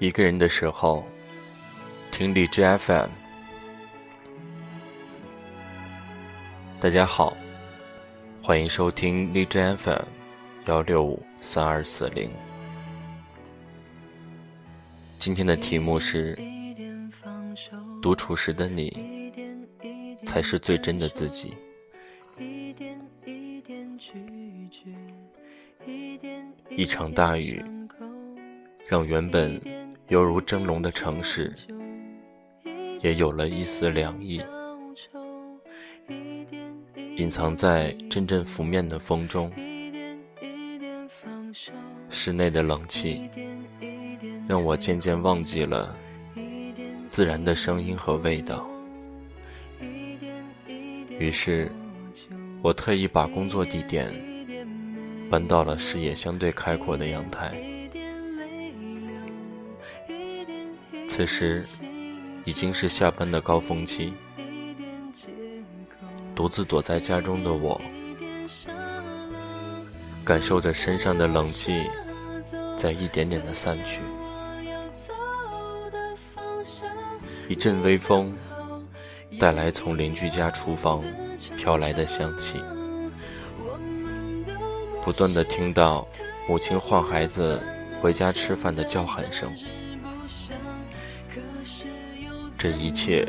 一个人的时候，听荔枝 FM。大家好，欢迎收听荔枝 FM 幺六五三二四零。今天的题目是：独处时的你，才是最真的自己。一场大雨，让原本犹如蒸笼的城市，也有了一丝凉意。隐藏在阵阵拂面的风中，室内的冷气，让我渐渐忘记了自然的声音和味道。于是，我特意把工作地点搬到了视野相对开阔的阳台。此时，已经是下班的高峰期。独自躲在家中的我，感受着身上的冷气在一点点的散去。一阵微风带来从邻居家厨房飘来的香气，不断的听到母亲唤孩子回家吃饭的叫喊声。这一切，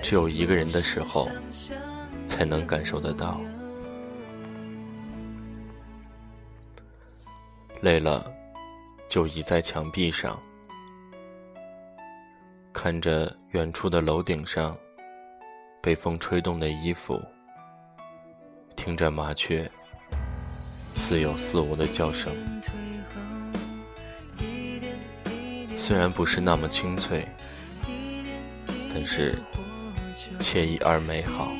只有一个人的时候。才能感受得到。累了，就倚在墙壁上，看着远处的楼顶上被风吹动的衣服，听着麻雀似有似无的叫声。虽然不是那么清脆，但是惬意而美好。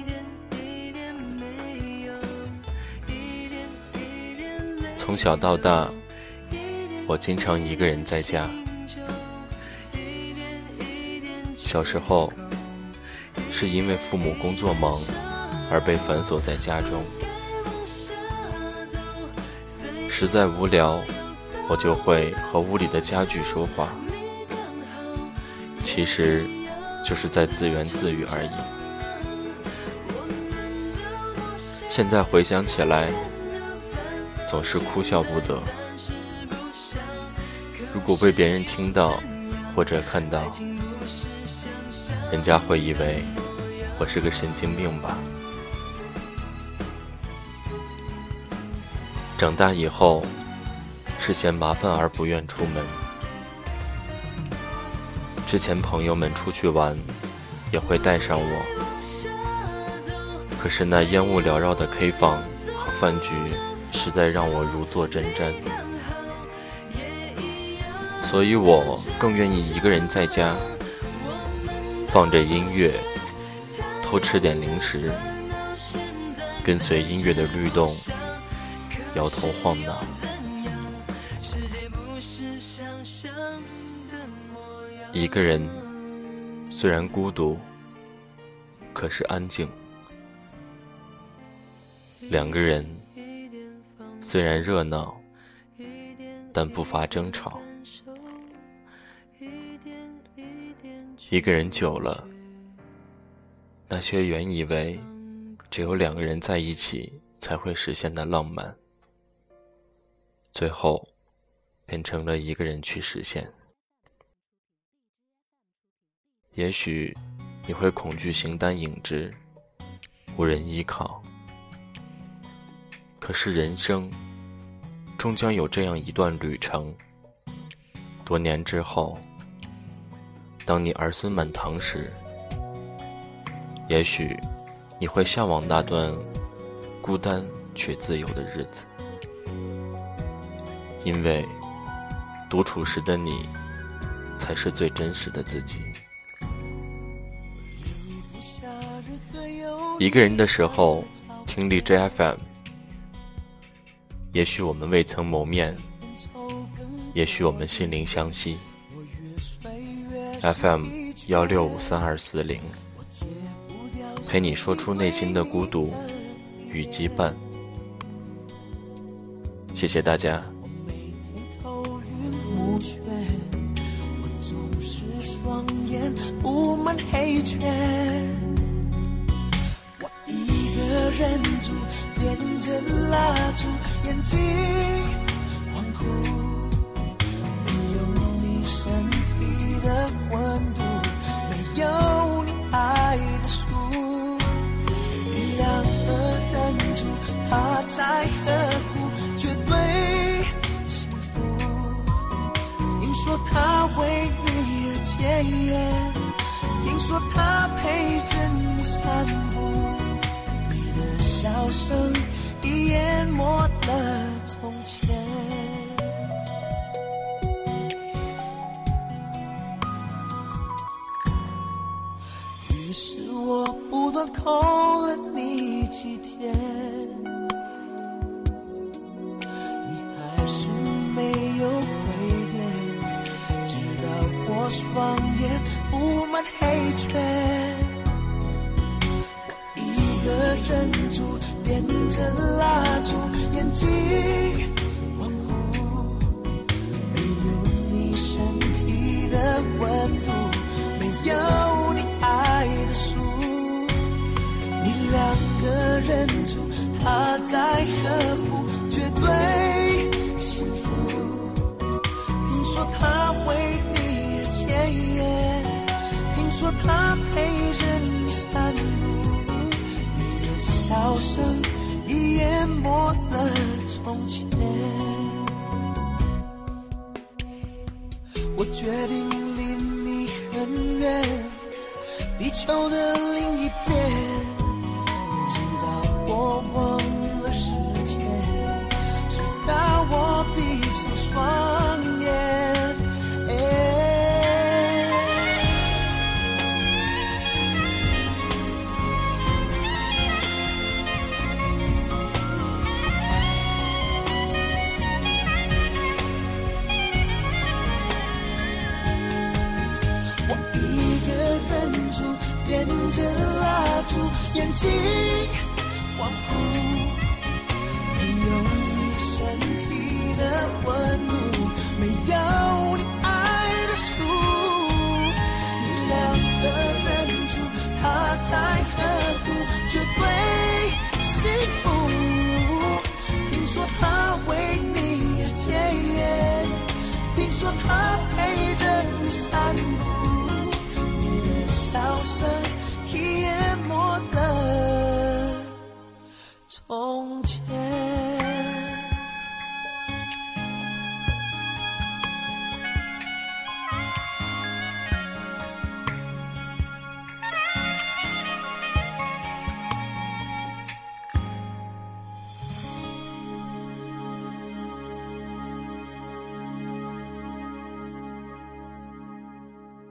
从小到大，我经常一个人在家。小时候，是因为父母工作忙而被反锁在家中，实在无聊，我就会和屋里的家具说话，其实就是在自言自语而已。现在回想起来。总是哭笑不得。如果被别人听到或者看到，人家会以为我是个神经病吧。长大以后，是嫌麻烦而不愿出门。之前朋友们出去玩，也会带上我。可是那烟雾缭绕的 K 房和饭局。实在让我如坐针毡，所以我更愿意一个人在家，放着音乐，偷吃点零食，跟随音乐的律动，摇头晃脑。一个人虽然孤独，可是安静；两个人。虽然热闹，但不乏争吵。一个人久了，那些原以为只有两个人在一起才会实现的浪漫，最后变成了一个人去实现。也许你会恐惧形单影只，无人依靠。可是人生，终将有这样一段旅程。多年之后，当你儿孙满堂时，也许你会向往那段孤单却自由的日子，因为独处时的你，才是最真实的自己。一个人的时候，听荔枝 FM。也许我们未曾谋面，也许我们心灵相惜。FM 幺六五三二四零，陪你说出内心的孤独与羁绊。谢谢大家。烟布满黑圈。人住，点着蜡烛，眼睛恍惚，没有你身体的温度，没有你爱的书。你两个人住，他在呵护，绝对幸福。听说他为你而戒烟，听说他陪着你散步，笑声已淹没了从前。他陪着你散步，你的笑声已淹没了从前。我决定离你很远，地球的另一边，眼睛恍惚，没有你身体的温度，